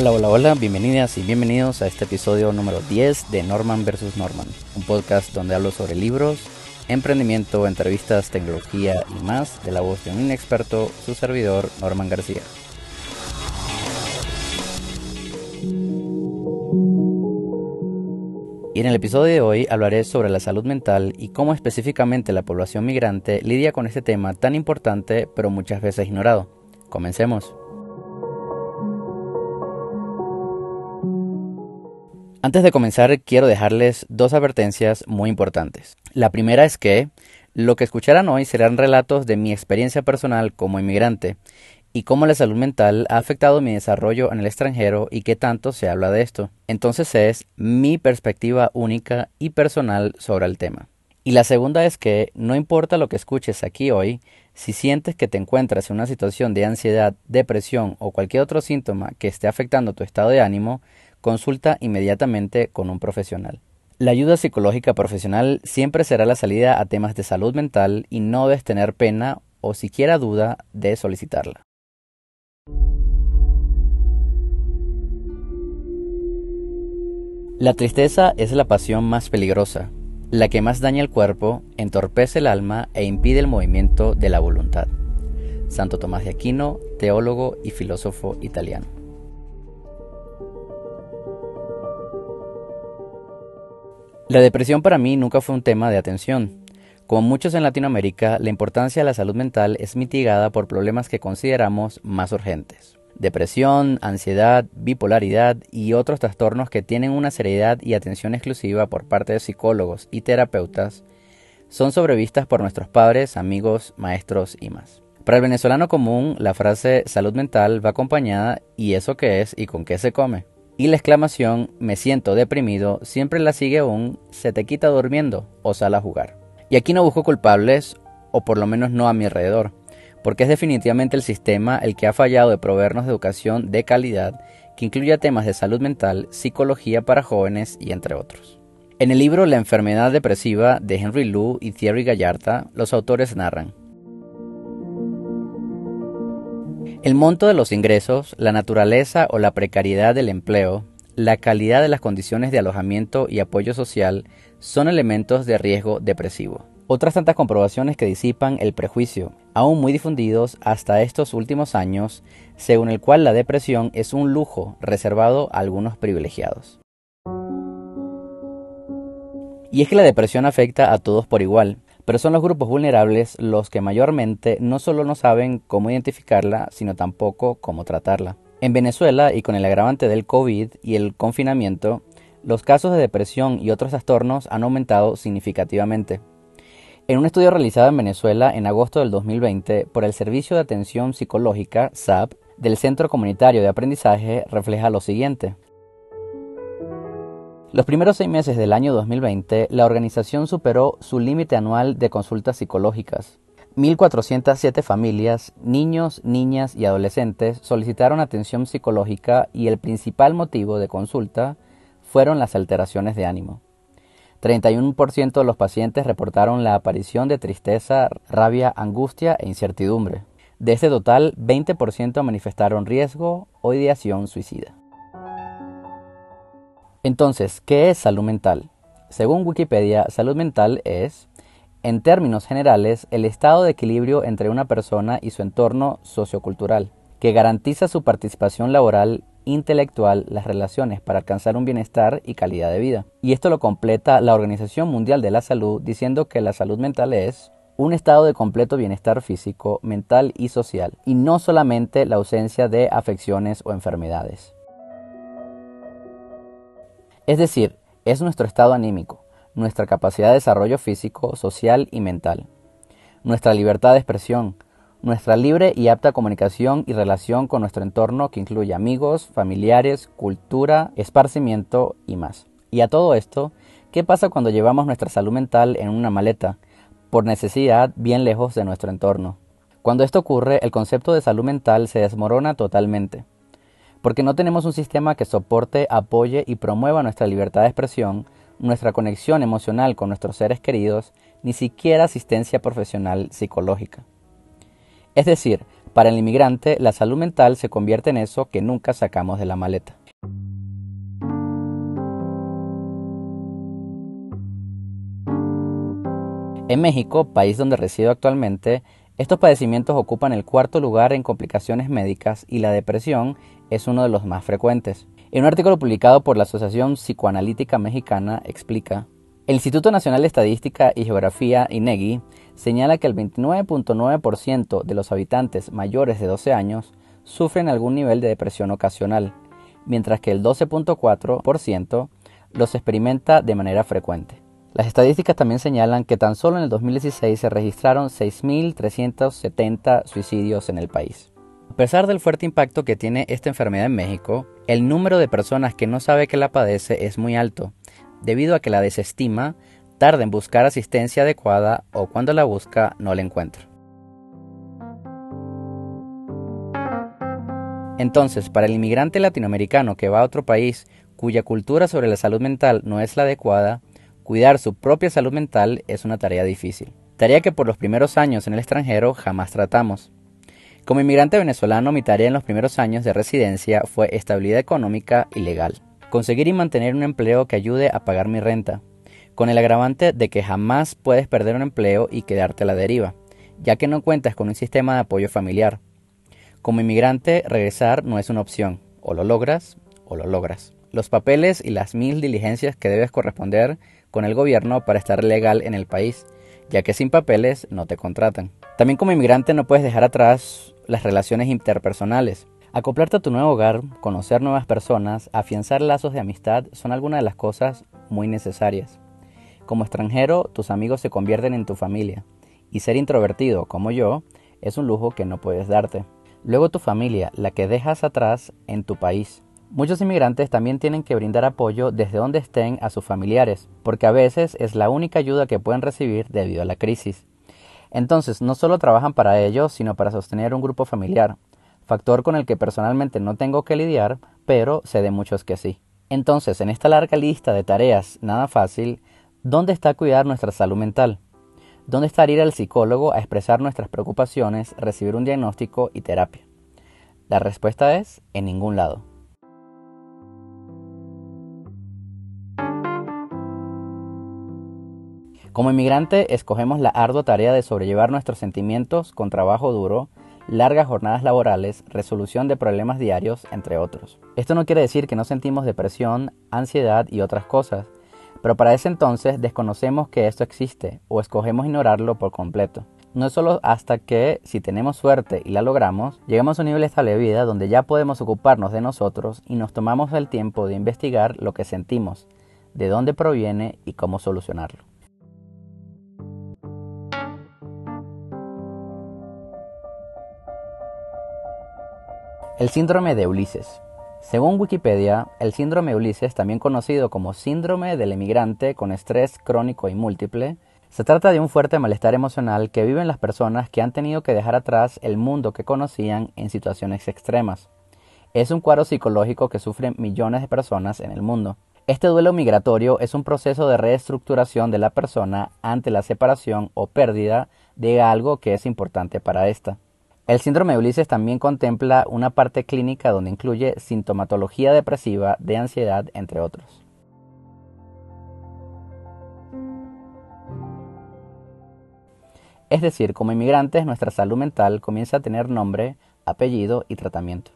Hola, hola, hola, bienvenidas y bienvenidos a este episodio número 10 de Norman vs. Norman, un podcast donde hablo sobre libros, emprendimiento, entrevistas, tecnología y más de la voz de un inexperto, su servidor Norman García. Y en el episodio de hoy hablaré sobre la salud mental y cómo específicamente la población migrante lidia con este tema tan importante pero muchas veces ignorado. Comencemos. Antes de comenzar, quiero dejarles dos advertencias muy importantes. La primera es que lo que escucharán hoy serán relatos de mi experiencia personal como inmigrante y cómo la salud mental ha afectado mi desarrollo en el extranjero y qué tanto se habla de esto. Entonces es mi perspectiva única y personal sobre el tema. Y la segunda es que no importa lo que escuches aquí hoy, si sientes que te encuentras en una situación de ansiedad, depresión o cualquier otro síntoma que esté afectando tu estado de ánimo, consulta inmediatamente con un profesional. La ayuda psicológica profesional siempre será la salida a temas de salud mental y no debes tener pena o siquiera duda de solicitarla. La tristeza es la pasión más peligrosa, la que más daña el cuerpo, entorpece el alma e impide el movimiento de la voluntad. Santo Tomás de Aquino, teólogo y filósofo italiano. La depresión para mí nunca fue un tema de atención. Como muchos en Latinoamérica, la importancia de la salud mental es mitigada por problemas que consideramos más urgentes. Depresión, ansiedad, bipolaridad y otros trastornos que tienen una seriedad y atención exclusiva por parte de psicólogos y terapeutas son sobrevistas por nuestros padres, amigos, maestros y más. Para el venezolano común, la frase salud mental va acompañada ¿y eso qué es y con qué se come? Y la exclamación me siento deprimido siempre la sigue un se te quita durmiendo o sal a jugar. Y aquí no busco culpables, o por lo menos no a mi alrededor, porque es definitivamente el sistema el que ha fallado de proveernos de educación de calidad que incluya temas de salud mental, psicología para jóvenes y entre otros. En el libro La enfermedad depresiva de Henry Lou y Thierry Gallarta, los autores narran El monto de los ingresos, la naturaleza o la precariedad del empleo, la calidad de las condiciones de alojamiento y apoyo social son elementos de riesgo depresivo. Otras tantas comprobaciones que disipan el prejuicio, aún muy difundidos hasta estos últimos años, según el cual la depresión es un lujo reservado a algunos privilegiados. Y es que la depresión afecta a todos por igual, pero son los grupos vulnerables los que mayormente no solo no saben cómo identificarla, sino tampoco cómo tratarla. En Venezuela, y con el agravante del COVID y el confinamiento, los casos de depresión y otros trastornos han aumentado significativamente. En un estudio realizado en Venezuela en agosto del 2020 por el Servicio de Atención Psicológica, SAP, del Centro Comunitario de Aprendizaje, refleja lo siguiente. Los primeros seis meses del año 2020, la organización superó su límite anual de consultas psicológicas. 1.407 familias, niños, niñas y adolescentes solicitaron atención psicológica y el principal motivo de consulta fueron las alteraciones de ánimo. 31% de los pacientes reportaron la aparición de tristeza, rabia, angustia e incertidumbre. De este total, 20% manifestaron riesgo o ideación suicida. Entonces, ¿qué es salud mental? Según Wikipedia, salud mental es, en términos generales, el estado de equilibrio entre una persona y su entorno sociocultural, que garantiza su participación laboral, intelectual, las relaciones para alcanzar un bienestar y calidad de vida. Y esto lo completa la Organización Mundial de la Salud diciendo que la salud mental es un estado de completo bienestar físico, mental y social, y no solamente la ausencia de afecciones o enfermedades. Es decir, es nuestro estado anímico, nuestra capacidad de desarrollo físico, social y mental, nuestra libertad de expresión, nuestra libre y apta comunicación y relación con nuestro entorno que incluye amigos, familiares, cultura, esparcimiento y más. Y a todo esto, ¿qué pasa cuando llevamos nuestra salud mental en una maleta, por necesidad bien lejos de nuestro entorno? Cuando esto ocurre, el concepto de salud mental se desmorona totalmente porque no tenemos un sistema que soporte, apoye y promueva nuestra libertad de expresión, nuestra conexión emocional con nuestros seres queridos, ni siquiera asistencia profesional psicológica. Es decir, Para el inmigrante, la salud mental se convierte en eso que nunca sacamos de la maleta. En México, país donde resido actualmente, estos padecimientos ocupan el cuarto lugar en complicaciones médicas y la depresión es uno de los más frecuentes. En un artículo publicado por la Asociación Psicoanalítica Mexicana explica, el Instituto Nacional de Estadística y Geografía, INEGI, señala que el 29.9% de los habitantes mayores de 12 años sufren algún nivel de depresión ocasional, mientras que el 12.4% los experimenta de manera frecuente. Las estadísticas también señalan que tan solo en el 2016 se registraron 6.370 suicidios en el país. A pesar del fuerte impacto que tiene esta enfermedad en México, el número de personas que no sabe que la padece es muy alto, debido a que la desestima, tarda en buscar asistencia adecuada o cuando la busca no la encuentra. Entonces, para el inmigrante latinoamericano que va a otro país cuya cultura sobre la salud mental no es la adecuada, Cuidar su propia salud mental es una tarea difícil, tarea que por los primeros años en el extranjero jamás tratamos. Como inmigrante venezolano, mi tarea en los primeros años de residencia fue estabilidad económica y legal. Conseguir y mantener un empleo que ayude a pagar mi renta, con el agravante de que jamás puedes perder un empleo y quedarte a la deriva, ya que no cuentas con un sistema de apoyo familiar. Como inmigrante, regresar no es una opción, o lo logras o lo logras. Los papeles y las mil diligencias que debes corresponder con el gobierno para estar legal en el país, ya que sin papeles no te contratan. También como inmigrante no puedes dejar atrás las relaciones interpersonales. Acoplarte a tu nuevo hogar, conocer nuevas personas, afianzar lazos de amistad son algunas de las cosas muy necesarias. Como extranjero, tus amigos se convierten en tu familia, y ser introvertido como yo es un lujo que no puedes darte. Luego tu familia, la que dejas atrás en tu país. Muchos inmigrantes también tienen que brindar apoyo desde donde estén a sus familiares, porque a veces es la única ayuda que pueden recibir debido a la crisis. Entonces, no solo trabajan para ellos, sino para sostener un grupo familiar, factor con el que personalmente no tengo que lidiar, pero sé de muchos que sí. Entonces, en esta larga lista de tareas nada fácil, ¿dónde está cuidar nuestra salud mental? ¿Dónde está ir al psicólogo a expresar nuestras preocupaciones, recibir un diagnóstico y terapia? La respuesta es en ningún lado. Como inmigrante, escogemos la ardua tarea de sobrellevar nuestros sentimientos con trabajo duro, largas jornadas laborales, resolución de problemas diarios, entre otros. Esto no quiere decir que no sentimos depresión, ansiedad y otras cosas, pero para ese entonces desconocemos que esto existe o escogemos ignorarlo por completo. No es solo hasta que, si tenemos suerte y la logramos, llegamos a un nivel estable de vida donde ya podemos ocuparnos de nosotros y nos tomamos el tiempo de investigar lo que sentimos, de dónde proviene y cómo solucionarlo. El síndrome de Ulises. Según Wikipedia, el síndrome de Ulises, también conocido como síndrome del emigrante con estrés crónico y múltiple, se trata de un fuerte malestar emocional que viven las personas que han tenido que dejar atrás el mundo que conocían en situaciones extremas. Es un cuadro psicológico que sufren millones de personas en el mundo. Este duelo migratorio es un proceso de reestructuración de la persona ante la separación o pérdida de algo que es importante para ésta. El síndrome de Ulises también contempla una parte clínica donde incluye sintomatología depresiva, de ansiedad, entre otros. Es decir, como inmigrantes nuestra salud mental comienza a tener nombre, apellido y tratamiento.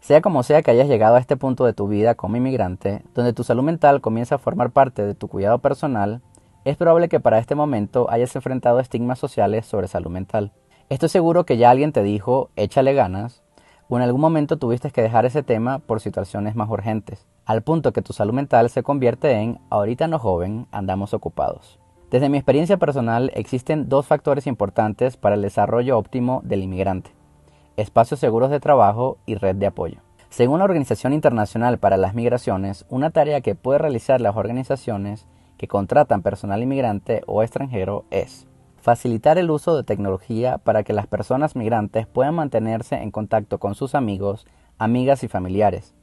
Sea como sea que hayas llegado a este punto de tu vida como inmigrante, donde tu salud mental comienza a formar parte de tu cuidado personal, es probable que para este momento hayas enfrentado estigmas sociales sobre salud mental. Estoy seguro que ya alguien te dijo, échale ganas, o en algún momento tuviste que dejar ese tema por situaciones más urgentes, al punto que tu salud mental se convierte en, ahorita no joven, andamos ocupados. Desde mi experiencia personal existen dos factores importantes para el desarrollo óptimo del inmigrante, espacios seguros de trabajo y red de apoyo. Según la Organización Internacional para las Migraciones, una tarea que puede realizar las organizaciones que contratan personal inmigrante o extranjero es facilitar el uso de tecnología para que las personas migrantes puedan mantenerse en contacto con sus amigos, amigas y familiares,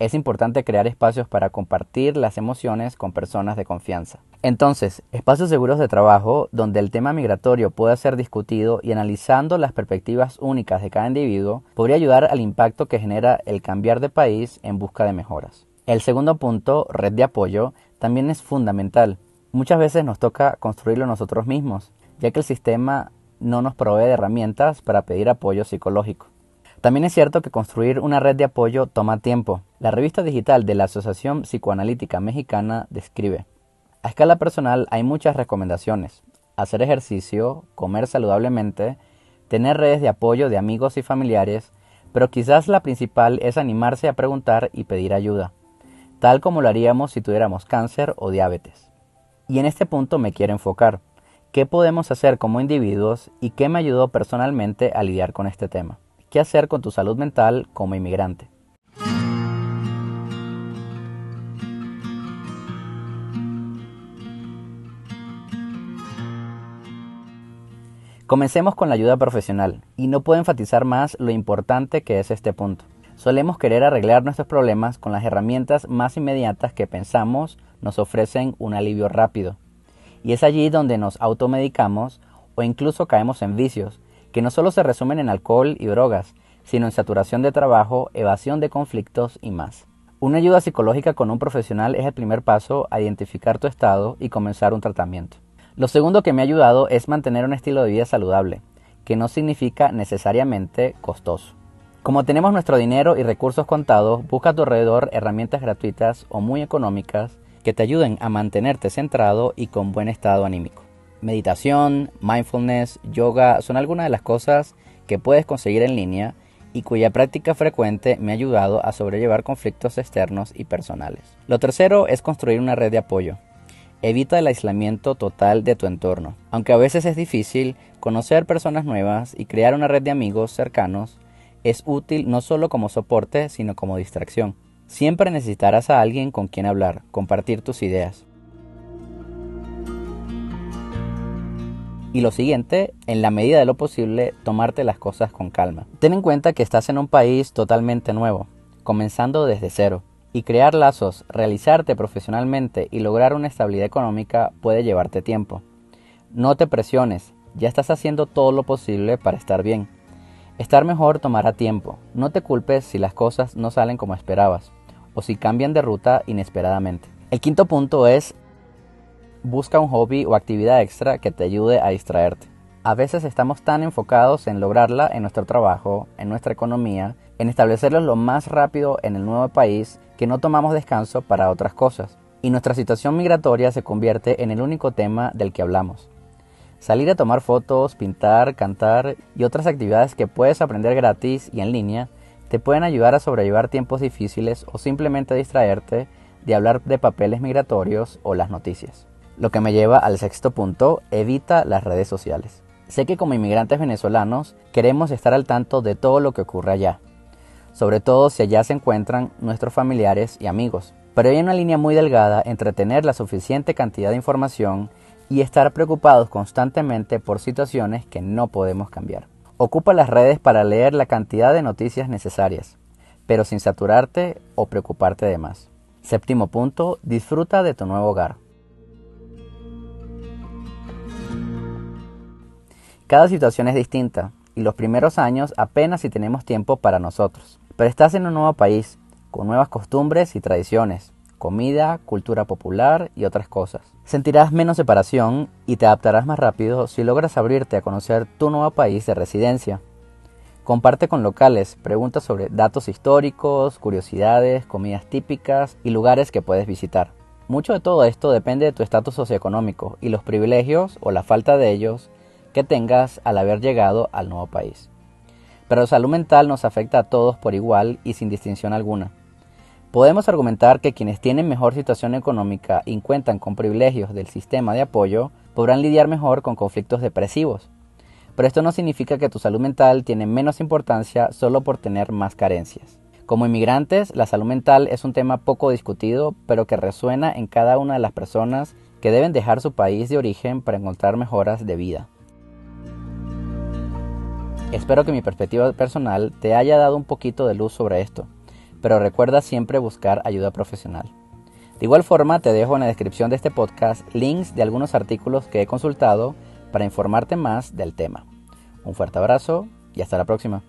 es importante crear espacios para compartir las emociones con personas de confianza. Entonces, espacios seguros de trabajo donde el tema migratorio pueda ser discutido y analizando las perspectivas únicas de cada individuo podría ayudar al impacto que genera el cambiar de país en busca de mejoras. El segundo punto, red de apoyo, también es fundamental. Muchas veces nos toca construirlo nosotros mismos, ya que el sistema no nos provee de herramientas para pedir apoyo psicológico. También es cierto que construir una red de apoyo toma tiempo. La revista digital de la Asociación Psicoanalítica Mexicana describe, a escala personal hay muchas recomendaciones. Hacer ejercicio, comer saludablemente, tener redes de apoyo de amigos y familiares, pero quizás la principal es animarse a preguntar y pedir ayuda, tal como lo haríamos si tuviéramos cáncer o diabetes. Y en este punto me quiero enfocar. ¿Qué podemos hacer como individuos y qué me ayudó personalmente a lidiar con este tema? ¿Qué hacer con tu salud mental como inmigrante? Comencemos con la ayuda profesional, y no puedo enfatizar más lo importante que es este punto. Solemos querer arreglar nuestros problemas con las herramientas más inmediatas que pensamos nos ofrecen un alivio rápido. Y es allí donde nos automedicamos o incluso caemos en vicios, que no solo se resumen en alcohol y drogas, sino en saturación de trabajo, evasión de conflictos y más. Una ayuda psicológica con un profesional es el primer paso a identificar tu estado y comenzar un tratamiento. Lo segundo que me ha ayudado es mantener un estilo de vida saludable, que no significa necesariamente costoso. Como tenemos nuestro dinero y recursos contados, busca a tu alrededor herramientas gratuitas o muy económicas que te ayuden a mantenerte centrado y con buen estado anímico. Meditación, mindfulness, yoga son algunas de las cosas que puedes conseguir en línea y cuya práctica frecuente me ha ayudado a sobrellevar conflictos externos y personales. Lo tercero es construir una red de apoyo. Evita el aislamiento total de tu entorno. Aunque a veces es difícil, conocer personas nuevas y crear una red de amigos cercanos es útil no solo como soporte, sino como distracción. Siempre necesitarás a alguien con quien hablar, compartir tus ideas. Y lo siguiente, en la medida de lo posible, tomarte las cosas con calma. Ten en cuenta que estás en un país totalmente nuevo, comenzando desde cero. Y crear lazos, realizarte profesionalmente y lograr una estabilidad económica puede llevarte tiempo. No te presiones, ya estás haciendo todo lo posible para estar bien. Estar mejor tomará tiempo. No te culpes si las cosas no salen como esperabas o si cambian de ruta inesperadamente. El quinto punto es busca un hobby o actividad extra que te ayude a distraerte. A veces estamos tan enfocados en lograrla en nuestro trabajo, en nuestra economía, en establecerlo lo más rápido en el nuevo país, que no tomamos descanso para otras cosas. Y nuestra situación migratoria se convierte en el único tema del que hablamos. Salir a tomar fotos, pintar, cantar y otras actividades que puedes aprender gratis y en línea te pueden ayudar a sobrellevar tiempos difíciles o simplemente distraerte de hablar de papeles migratorios o las noticias. Lo que me lleva al sexto punto, evita las redes sociales. Sé que como inmigrantes venezolanos queremos estar al tanto de todo lo que ocurre allá, sobre todo si allá se encuentran nuestros familiares y amigos. Pero hay una línea muy delgada entre tener la suficiente cantidad de información y estar preocupados constantemente por situaciones que no podemos cambiar. Ocupa las redes para leer la cantidad de noticias necesarias, pero sin saturarte o preocuparte de más. Séptimo punto, disfruta de tu nuevo hogar. Cada situación es distinta y los primeros años apenas si tenemos tiempo para nosotros. Pero estás en un nuevo país, con nuevas costumbres y tradiciones, comida, cultura popular y otras cosas. Sentirás menos separación y te adaptarás más rápido si logras abrirte a conocer tu nuevo país de residencia. Comparte con locales, pregunta sobre datos históricos, curiosidades, comidas típicas y lugares que puedes visitar. Mucho de todo esto depende de tu estatus socioeconómico y los privilegios o la falta de ellos que tengas al haber llegado al nuevo país. Pero la salud mental nos afecta a todos por igual y sin distinción alguna. Podemos argumentar que quienes tienen mejor situación económica y cuentan con privilegios del sistema de apoyo podrán lidiar mejor con conflictos depresivos. Pero esto no significa que tu salud mental tiene menos importancia solo por tener más carencias. Como inmigrantes, la salud mental es un tema poco discutido, pero que resuena en cada una de las personas que deben dejar su país de origen para encontrar mejoras de vida. Espero que mi perspectiva personal te haya dado un poquito de luz sobre esto, pero recuerda siempre buscar ayuda profesional. De igual forma, te dejo en la descripción de este podcast links de algunos artículos que he consultado para informarte más del tema. Un fuerte abrazo y hasta la próxima.